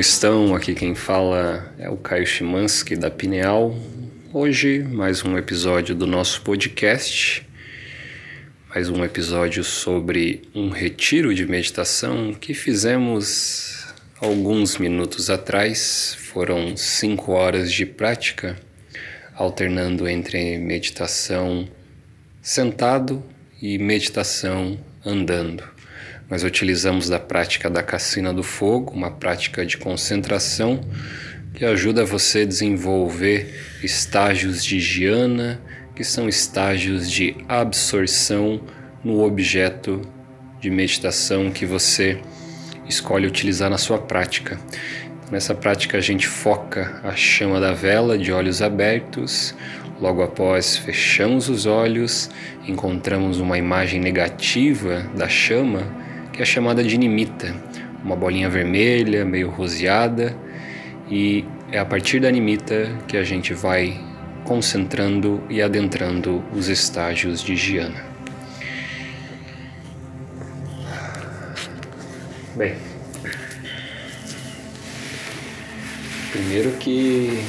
Como estão? Aqui quem fala é o Caio Chimansky da Pineal. Hoje, mais um episódio do nosso podcast. Mais um episódio sobre um retiro de meditação que fizemos alguns minutos atrás. Foram cinco horas de prática, alternando entre meditação sentado e meditação andando. Nós utilizamos da prática da cassina do fogo, uma prática de concentração que ajuda você a desenvolver estágios de jhana, que são estágios de absorção no objeto de meditação que você escolhe utilizar na sua prática. Nessa prática a gente foca a chama da vela de olhos abertos, Logo após, fechamos os olhos, encontramos uma imagem negativa da chama, que é chamada de nimita, uma bolinha vermelha, meio roseada, e é a partir da nimita que a gente vai concentrando e adentrando os estágios de Jhana. Bem, primeiro que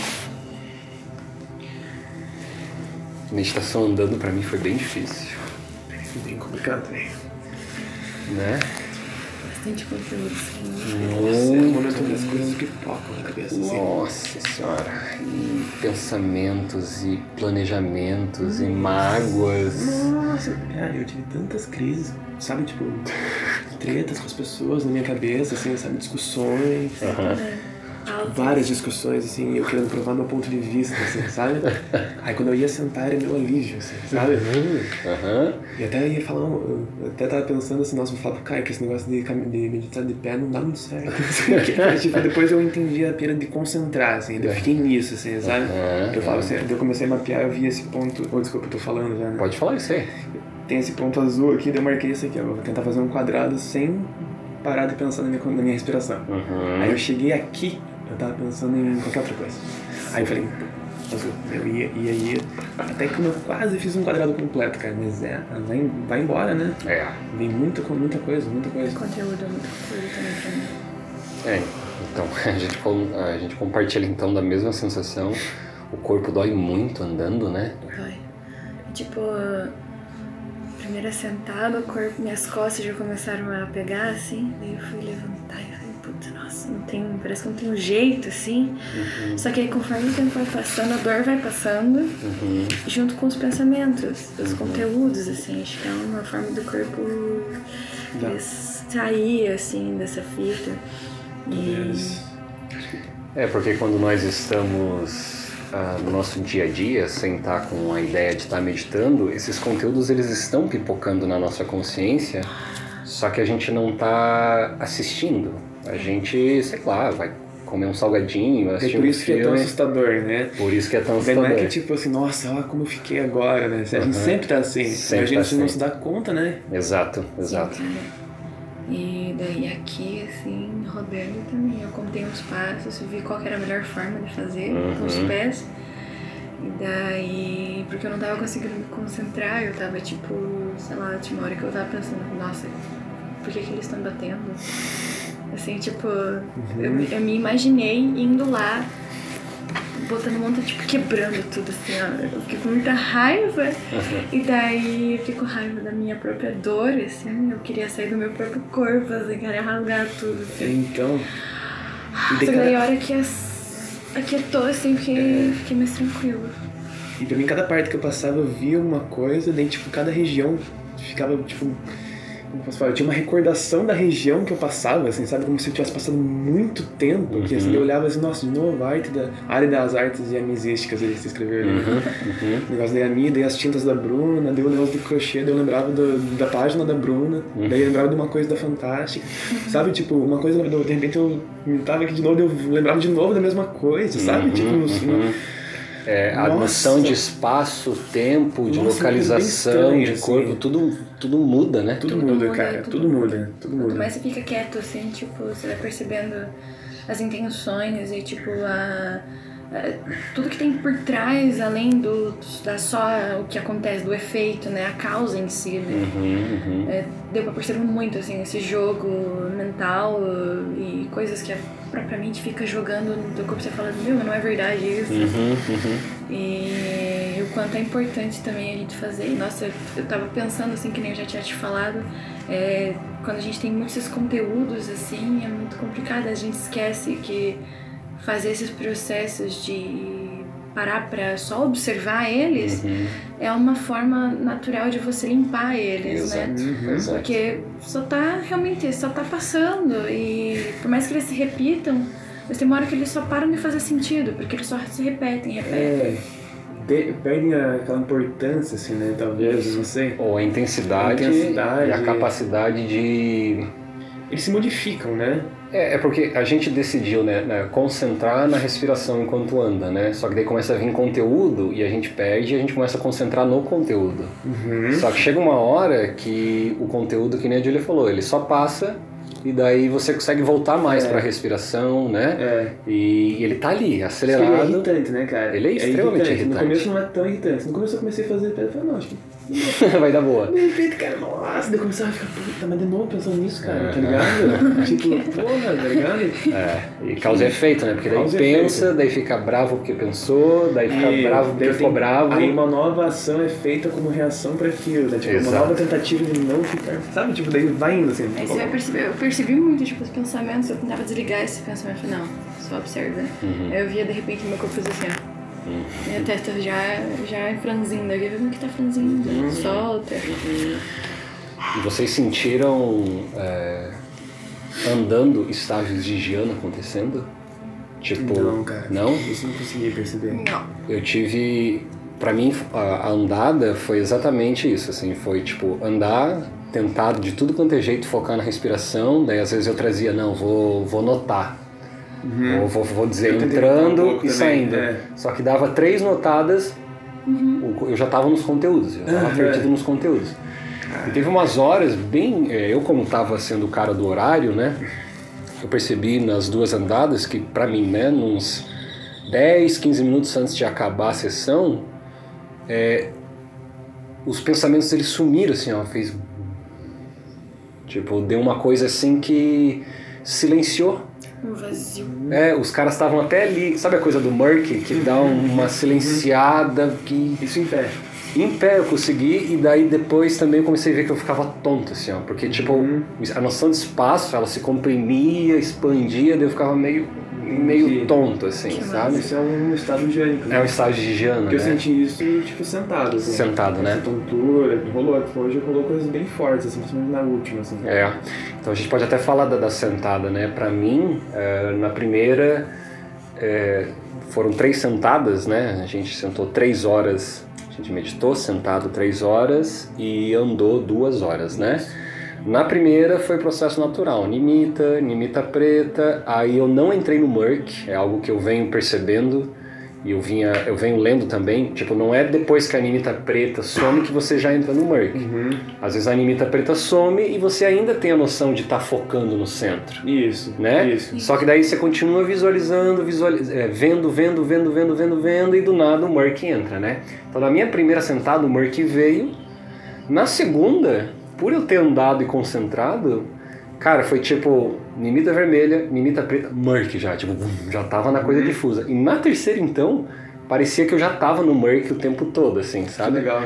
meditação andando para mim foi bem difícil. Bem complicado também. Né? Bastante conteúdo. Nossa, é momento das coisas que pipocam na cabeça. Assim. Nossa senhora. E pensamentos e planejamentos e mágoas. Nossa, cara, eu tive tantas crises, sabe, tipo, tretas com as pessoas na minha cabeça, assim, sabe, discussões. Aham. Várias discussões, assim, eu querendo provar meu ponto de vista, assim, sabe? Aí quando eu ia sentar era meu alívio, assim, sabe? Aham. E até ia falar, eu até tava pensando assim, nossa, vou falar pro Caio que esse negócio de, de meditar de pé não dá muito certo. não sei o quê. Mas, tipo, depois eu entendi a pira de concentrar, assim, eu fiquei nisso, assim, sabe? Aham, Eu falo assim, eu comecei a mapear, eu vi esse ponto. Oh, desculpa, eu tô falando já, né? Pode falar isso aí. Tem esse ponto azul aqui, eu marquei isso aqui, ó. Vou tentar fazer um quadrado sem parar de pensar na minha, na minha respiração. Uhum. Aí eu cheguei aqui, eu tava pensando em qualquer outra coisa. Aí eu falei. Eu ia, ia, ia. Até que eu quase fiz um quadrado completo, cara. Mas é, vai, vai embora, né? É. Vem muita, muita coisa, muita coisa. Conteúdo é muito conteúdo também pra mim. É. Então, a gente, a gente compartilha então da mesma sensação. O corpo dói muito andando, né? Vai. Tipo, primeiro sentado, o corpo, minhas costas já começaram a pegar, assim. Daí eu fui levantar não tem, parece que não tem um jeito, assim. Só que aí conforme o tempo vai passando, a dor vai passando, Uhum. junto com os pensamentos, os conteúdos, assim. Acho que é uma forma do corpo Dá. sair, assim, dessa fita. E... É, porque quando nós estamos ah, no nosso dia a dia, sem estar com a ideia de estar meditando, esses conteúdos eles estão pipocando na nossa consciência, só que a gente não está assistindo. A gente, sei lá, vai comer um salgadinho, É assistir por um isso que é tão assustador, né? Por isso que é tão Daí não é assustador. que tipo assim, nossa, olha como eu fiquei agora, né? A gente Aham. sempre tá assim. Sempre a gente tá não assim. se dá conta, né? Exato, exato. Sim. E daí aqui, assim, rodando também, eu contei uns passos, vi qual que era a melhor forma de fazer com os Uhum. pés. E daí, porque eu não tava conseguindo me concentrar, eu tava tipo, sei lá, tinha uma hora que eu tava pensando, nossa, por que que eles estão batendo? Assim, tipo, eu, eu me imaginei indo lá, botando um monte, tipo, quebrando tudo, assim, ó. Eu fiquei com muita raiva. E daí eu fiquei com raiva da minha própria dor, assim. Eu queria sair do meu próprio corpo, assim, queria rasgar tudo, assim. Então. Só daí que daí cada- a hora que aquietou, assim, fiquei, fiquei mais tranquila. E pra mim, cada parte que eu passava, eu via uma coisa, daí, tipo, cada região ficava, tipo. Como posso falar? Eu tinha uma recordação da região que eu passava, assim, sabe? Como se eu tivesse passado muito tempo. Que assim, Uhum. eu olhava assim, nossa, de novo, a arte da. a área das artes diamesísticas, eles escreveram. Uhum, né? uhum. O negócio da Yami, daí as tintas da Bruna, daí o negócio do crochê, daí eu lembrava do- da página da Bruna, Uhum. daí eu lembrava de uma coisa da Fantástica. Sabe, tipo, uma coisa, de repente eu tava aqui de novo, eu lembrava de novo da mesma coisa, sabe? Uhum, Tipo, uns- uhum. É, a Nossa. noção de espaço, tempo, de Nossa, localização, bem de corpo, assim. tudo, tudo muda, né? Tudo, Tudo muda, muda, cara, tudo tudo muda, tudo Quanto muda. mais você fica quieto, assim, tipo, você vai percebendo as intenções e tipo a, a- tudo que tem por trás, além do da só o que acontece, do efeito, né? A causa em si, né? Uhum, uhum. É, deu pra perceber muito, assim, esse jogo mental e coisas que a própria mente fica jogando no teu corpo. Você fala, meu, não é verdade isso. Uhum, uhum. E o quanto é importante também a gente fazer. E, Nossa, eu tava pensando, assim, que nem eu já tinha te falado, é, quando a gente tem muitos conteúdos, assim, é muito complicado. A gente esquece que fazer esses processos de parar pra só observar eles Uhum. é uma forma natural de você limpar eles, né? Exato, Uhum. exato. Porque só tá realmente, só tá passando e por mais que eles se repitam, mas tem uma hora que eles só param de fazer sentido, porque eles só se repetem, repetem. É, de- perdem a- aquela importância, assim, né? Talvez, não sei. Ou a intensidade, A intensidade. e a capacidade de. Eles se modificam, né? É, é porque a gente decidiu, né, né, concentrar na respiração enquanto anda, né? Só que daí começa a vir conteúdo e a gente perde e a gente começa a concentrar no conteúdo. Uhum. Só que chega uma hora que o conteúdo, que nem a Julia falou, ele só passa e daí você consegue voltar mais É. pra respiração, né? É. E ele tá ali, Ele é acelerado. irritante, né, cara? Ele é extremamente irritante. No começo não é tão irritante. No começo eu comecei a fazer pedra e falei, não, acho que. Vai dar boa. De repente, cara, nossa, daí eu começava a ficar, puta, mas de novo pensando nisso, cara, É. tá ligado? tipo, porra, tá ligado? É, e causa efeito, né? Porque daí Causa pensa, efeito. daí fica bravo porque pensou, daí fica E bravo porque ficou bravo. Aí uma nova ação é feita como reação pra aquilo, né? Tipo, Exato. uma nova tentativa de não ficar. Sabe? Tipo, daí vai indo assim. Aí você vai perceber, eu percebi muito, tipo, os pensamentos, eu tentava desligar esse pensamento, não, só observa. Uhum. Aí eu via, de repente, meu corpo assim, ó. Uhum. Minha testa já, já franzindo, aqui, vendo que tá franzindo, Uhum. solta. E vocês sentiram é, andando estágios de Giana acontecendo? Tipo, Não, cara. não? Isso não consegui perceber. Não. Eu tive. Pra mim, a a andada foi exatamente isso, assim, foi tipo andar, tentar de tudo quanto é jeito focar na respiração, daí às vezes eu trazia, não, vou, vou notar. Vou, vou, vou dizer Uhum. Um entrando pouco e também, saindo. é. Só que dava três notadas, o- eu já tava nos conteúdos, eu tava Uhum. perdido nos conteúdos. E teve umas horas bem. é, Eu, como tava sendo o cara do horário, né? Eu percebi nas duas andadas que, pra mim, né, uns 10, 15 minutos antes de acabar a sessão, é, os pensamentos eles sumiram, assim, ó, fez. Tipo, deu uma coisa assim que silenciou. Um vazio. É, os caras estavam até ali, sabe a coisa do Murky, que dá uma silenciada, que Isso em pé. em pé eu consegui, e daí depois também eu comecei a ver que eu ficava tonto, assim, ó. Porque, tipo, Uhum. a noção de espaço, ela se comprimia, expandia, daí eu ficava meio, meio tonto, assim, Que sabe? Isso é um estado higiênico. É um estágio de Porque eu né? senti isso, tipo, sentado, assim. Sentado, né? Essa tontura, rolou, hoje rolou coisas bem fortes, assim, principalmente na última, assim. É, então a gente pode até falar da, da sentada, né? Pra mim, é, na primeira, é, foram três sentadas, né? A gente sentou três horas, a gente meditou sentado três horas e andou duas horas, né? Na primeira foi processo natural, nimita, nimita preta, aí eu não entrei no murk, é algo que eu venho percebendo e eu vinha, eu venho lendo também, tipo, não é depois que a nimita preta some que você já entra no murk. Uhum. Às vezes a nimita preta some e você ainda tem a noção de estar focando no centro, Isso, né? isso. Só que daí você continua visualizando, visualiz... é, vendo, vendo, vendo, vendo, vendo, vendo e do nada o Murk entra, né? Então na minha primeira sentada o Murk veio. Na segunda, por eu ter andado e concentrado, cara, foi tipo nimita vermelha, nimita preta, Murk já, tipo, já tava na coisa difusa. E na terceira então, parecia que eu já tava no Murk o tempo todo, assim, Que sabe? legal.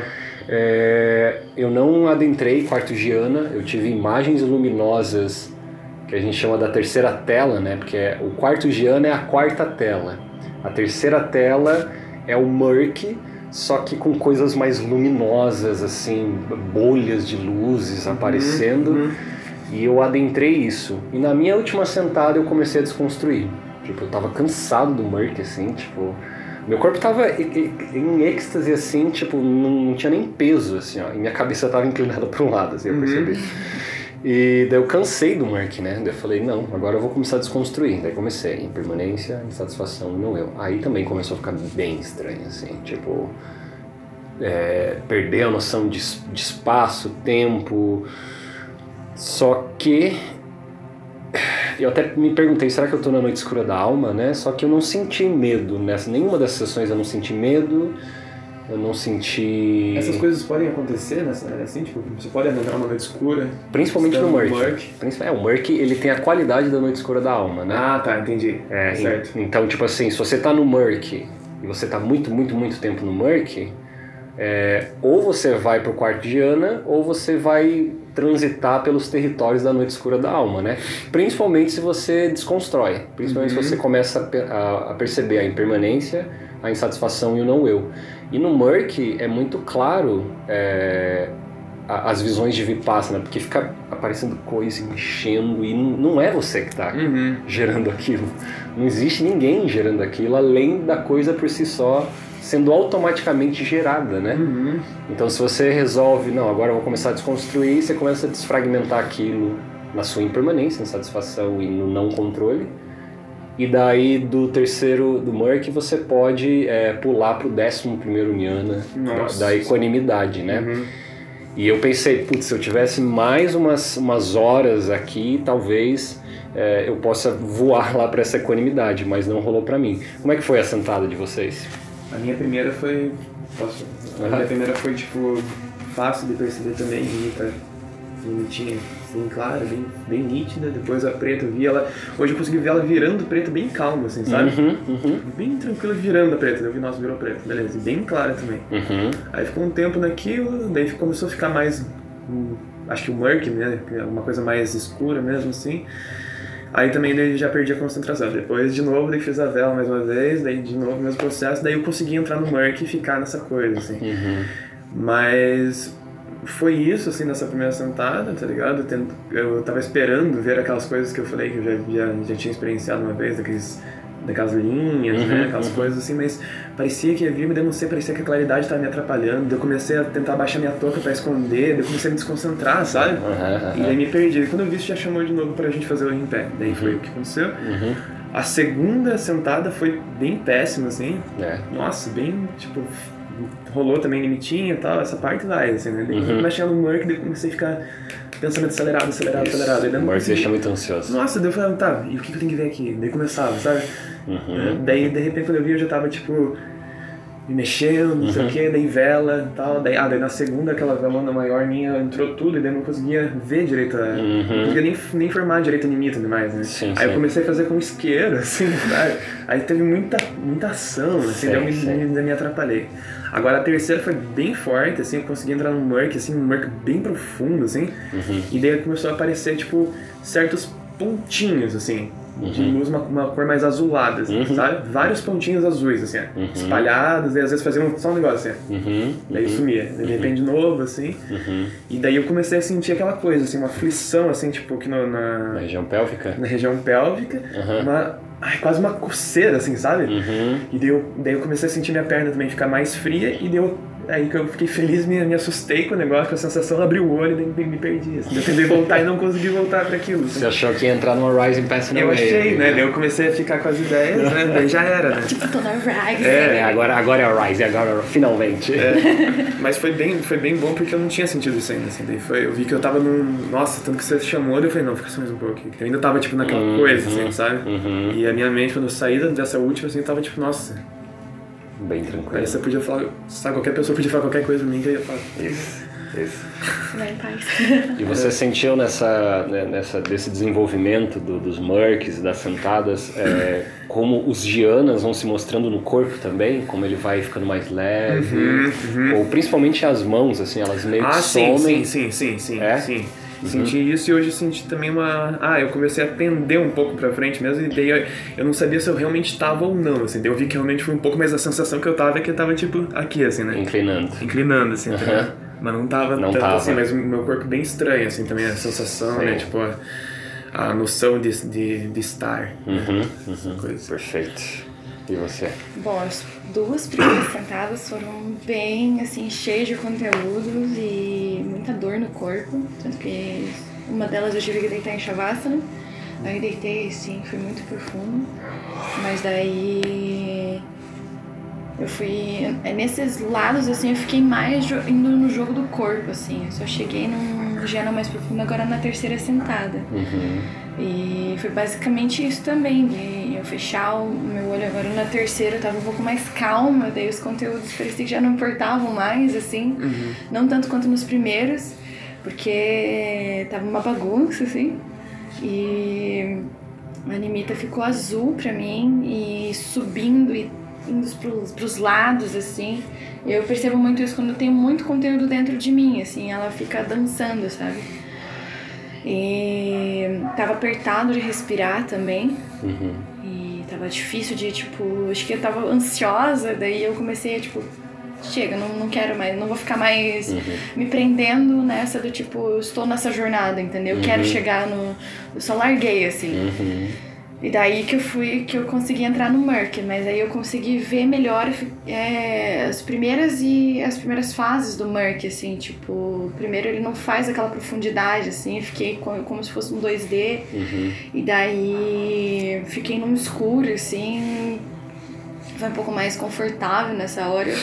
É, eu não adentrei quarto Giana, eu tive imagens luminosas que a gente chama da terceira tela, né? Porque é- o quarto Giana é a quarta tela. A terceira tela é o murk, só que com coisas mais luminosas, assim, bolhas de luzes aparecendo. Uhum. E eu adentrei isso. E na minha última sentada eu comecei a desconstruir. Tipo, eu tava cansado do murk, assim, tipo. Meu corpo tava em êxtase, assim, tipo, não, não tinha nem peso, assim, ó. E minha cabeça tava inclinada para um lado, assim, eu Uhum. E daí eu cansei do Mark, né? Daí eu falei, não, agora eu vou começar a desconstruir. Daí comecei, impermanência, insatisfação não eu. Aí também começou a ficar bem estranho, assim, tipo... é, a noção de, de espaço, tempo... Só que eu até me perguntei, será que eu tô na noite escura da alma, né? Só que eu não senti medo nessa nenhuma dessas sessões eu não senti medo. Eu não senti. Essas coisas podem acontecer nessa área assim, tipo, você pode entrar numa noite escura. Principalmente no Murk. Murk. É, o Murk ele tem a qualidade da noite escura da alma, né? Ah, tá, entendi. É, certo. en- Então, tipo assim, se você tá no Murk e você tá muito, muito, muito tempo no Murk, é, ou você vai pro quarto de Ana, ou você vai transitar pelos territórios da noite escura da alma, né? Principalmente se você desconstrói. Principalmente se você começa a- a perceber a impermanência, a insatisfação e o não eu. E no Murk é muito claro é, as visões de Vipassana, porque fica aparecendo coisa, enchendo, e não, é você que tá Uhum. gerando aquilo. Não existe ninguém gerando aquilo além da coisa por si só sendo automaticamente gerada, né? Uhum. Então se você resolve, não, agora eu vou começar a desconstruir, você começa a desfragmentar aquilo na sua impermanência, insatisfação e no não controle. E daí do terceiro, do Merck, você pode é, pular pro décimo primeiro Nossa. da equanimidade, né? Uhum. E eu pensei, putz, se eu tivesse mais umas, umas horas aqui, talvez é, eu possa voar lá para essa equanimidade, mas não rolou para mim. Como é que foi a sentada de vocês? A minha primeira foi. Posso? A minha primeira foi, tipo, fácil de perceber também, bonita, bonitinha, assim, clara, bem, bem nítida. Depois a preta, eu vi ela. Hoje eu consegui ver ela virando preta bem calma, assim, sabe? Uhum, uhum, Bem tranquila virando a preta. Eu vi, nossa, virou preta, beleza. E bem clara também. uhum. Aí ficou um tempo naquilo, daí começou a ficar mais. hum, acho que o murk, né? Uma coisa mais escura mesmo assim. Aí também daí já perdi a concentração. Depois de novo, daí fiz a vela mais uma vez, daí de novo o mesmo processo, daí eu consegui entrar no murk e ficar nessa coisa, assim. Uhum. Mas foi isso, assim, nessa primeira sentada, tá ligado? Eu tava esperando ver aquelas coisas que eu falei que eu já, já, já tinha experienciado uma vez, daqueles, daquelas linhas, Uhum, né? Aquelas coisas assim, mas parecia que havia, mas daí eu não sei, parecia que a claridade tava me atrapalhando. Eu comecei a tentar baixar minha touca pra esconder, eu comecei a me desconcentrar, sabe? Aham, E daí me perdi. E quando eu vi isso, já chamou de novo pra gente fazer o em pé. Daí foi o que aconteceu. Uhum. A segunda sentada foi bem péssima, assim. É. Nossa, bem, tipo, rolou também limitinho e tal, essa parte vai, assim, né? Uhum. quando mexendo no Merc, daí comecei a ficar pensamento acelerado, acelerado, acelerado. Daí O conseguia- deixa muito ansioso. Nossa, daí eu falei, tá, e o que que eu tenho que ver aqui? Daí começava, sabe? Uhum. Daí, de repente, quando eu vi, eu já tava, tipo, me mexendo, não sei Uhum. o que, daí vela e tal. Daí, ah, daí na segunda, aquela velona maior minha entrou tudo e daí eu não conseguia ver direito, Uhum. não conseguia nem, nem formar direito a limite demais, né? Sim, Aí eu sim. comecei a fazer com isqueiro, assim, sabe? Aí teve muita, muita ação, assim, Sim, daí eu me, me, me atrapalhei. Agora a terceira foi bem forte, assim, eu consegui entrar num murk, assim, um murk bem profundo, assim. Uhum. E daí começou a aparecer, tipo, certos pontinhos, assim, de luz, uma, uma cor mais azulada, assim, Uhum. sabe? Vários pontinhos azuis, assim, Uhum. espalhados, e às vezes faziam só um negócio, assim. Uhum. Daí sumia, daí de repente de novo, assim. Uhum. E daí eu comecei a sentir aquela coisa, assim, uma aflição, assim, tipo, que no- Na na, região pélvica? na região pélvica, Uhum. uma, ai, quase uma coceira, assim, sabe? Uhum. E daí eu, daí eu comecei a sentir minha perna também ficar mais fria, e daí eu, aí que eu fiquei feliz, me, me assustei com o negócio, com a sensação, abri o olho e me, me perdi. Assim. Eu tentei voltar e não consegui voltar para aquilo. assim. Você achou que ia entrar numa Rising Passing Eu Away? achei, né? Daí eu comecei a ficar com as ideias, né? Daí já era, né? Tipo, tô na Rise. É, agora, agora é a Rise, agora finalmente. É, mas foi bem, foi bem bom porque eu não tinha sentido isso ainda, assim. Daí foi, eu vi que eu tava num. Nossa, tanto que você chamou, daí eu falei, não, fica só mais um pouco aqui. Eu ainda tava, tipo, naquela Uhum, coisa, assim, sabe? Uhum. E a minha mente, quando eu saí dessa última, assim, tava tipo, nossa. Bem tranquilo. Aí você podia falar, sabe, qualquer pessoa podia falar qualquer coisa pra mim que eu ia falar. Isso, isso. Vai em paz. E você sentiu nessa, né, nessa desse desenvolvimento do- dos Mercs, das sentadas, é, como os Gianas vão se mostrando no corpo também, como ele vai ficando mais leve, ou principalmente as mãos, assim, elas meio Uhum, Ah, que somem. sim, sim, sim, sim, É? sim. Senti isso e hoje senti também uma. Ah, eu comecei a pender um pouco pra frente mesmo e daí eu, eu não sabia se eu realmente estava ou não, assim. Daí eu vi que realmente foi um pouco mais a sensação que eu tava é que eu tava tipo aqui, assim, né? Inclinando. Inclinando, assim, tá ligado? Mas não tava Não tanto tava. assim, mas o meu corpo bem estranho, assim, também, a sensação, Sim. né? Tipo, a, a noção de, de, de estar. Uhum, uhum. Coisa. Perfeito. E você? Bom, as duas primeiras sentadas foram bem, assim, cheias de conteúdos e muita dor no corpo. Tanto que uma delas eu tive que deitar em Shavasana. Aí deitei, assim, foi muito profundo. Mas daí Eu fui. é, Nesses lados, assim, eu fiquei mais indo no jogo do corpo, assim. Eu só cheguei num geno mais profundo agora na terceira sentada. Uhum. E foi basicamente isso também, de eu fechar o meu olho agora na terceira, eu tava um pouco mais calma, daí os conteúdos parecia que já não importavam mais, assim. Não tanto quanto nos primeiros, porque tava uma bagunça, assim. E a Animita ficou azul pra mim e subindo e indo pros, pros lados, assim. Eu percebo muito isso quando eu tenho muito conteúdo dentro de mim, assim, ela fica dançando, sabe? E tava apertado de respirar também. Uhum. E tava difícil de, tipo, acho que eu tava ansiosa, daí eu comecei a, tipo, chega, não, não quero mais, não vou ficar mais Uhum. me prendendo nessa do tipo, estou nessa jornada, entendeu? Eu quero chegar no. Eu só larguei, assim. Uhum. E daí que eu fui, que eu consegui entrar no Merc, mas aí eu consegui ver melhor é, as primeiras e as primeiras fases do Merc, assim, tipo, primeiro ele não faz aquela profundidade, assim, fiquei co- como se fosse um 2D, Uhum. e daí fiquei num escuro, assim, foi um pouco mais confortável nessa hora.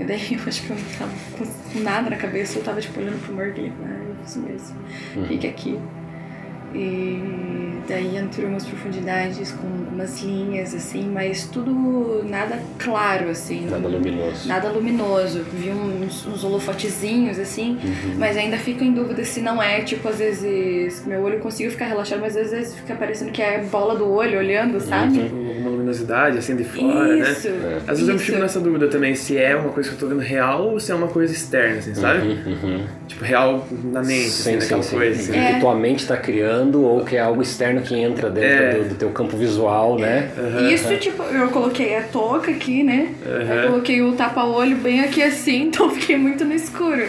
E daí eu acho que eu não tava com nada na cabeça, eu tava tipo olhando pro Merc e ah, é isso mesmo, fique aqui. E daí entrou umas profundidades com algumas linhas, assim, mas tudo nada claro, assim. Nada não- luminoso. Nada luminoso. Vi uns, uns holofotezinhos, assim, Uhum. mas ainda fico em dúvida se não é, tipo, às vezes meu olho consigo ficar relaxado, mas às vezes fica parecendo que é bola do olho olhando, sabe? Uma luminosidade assim de fora, né? Isso. Às vezes eu isso. fico nessa dúvida também, se é uma coisa que eu tô vendo real ou se é uma coisa externa, assim, sabe? Uhum. Tipo, real na mente, assim, Sim, sim, naquela sim. coisa. Assim. É. Que tua mente tá criando ou que é algo externo que entra dentro É. do, do teu campo visual, né? Isso, tipo, eu coloquei a touca aqui, né? Aí coloquei o tapa-olho bem aqui assim, então fiquei muito no escuro.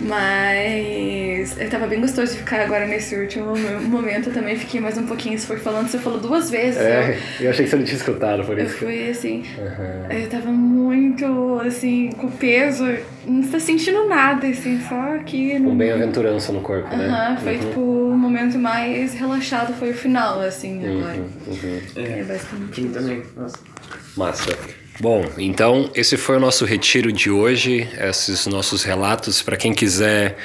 Mas eu tava bem gostoso de ficar agora nesse último mo- momento. Eu também fiquei mais um pouquinho, se for falando, você falou duas vezes. É, eu achei que você não tinha escutado, por Eu, eu isso. que- fui assim, Uhum. eu tava muito assim, com peso, não tá sentindo nada, assim, só aqui. Com No... bem-aventurança no corpo, né? Aham, foi tipo o momento mais relaxado, foi o final, assim, agora. Uhum. É basicamente Sim, isso. também. Nossa. Massa. Bom, então esse foi o nosso retiro de hoje, esses nossos relatos. Para quem quiser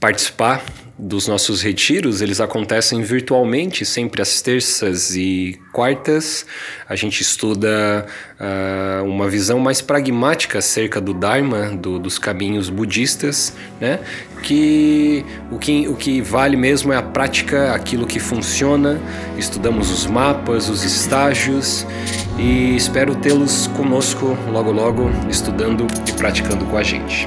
participar dos nossos retiros, eles acontecem virtualmente, sempre às terças e quartas. A gente estuda ah, uma visão mais pragmática acerca do Dharma, do- dos caminhos budistas, né? Que o, que o que vale mesmo é a prática, aquilo que funciona. Estudamos os mapas, os estágios e espero tê-los conosco logo logo, estudando e praticando com a gente.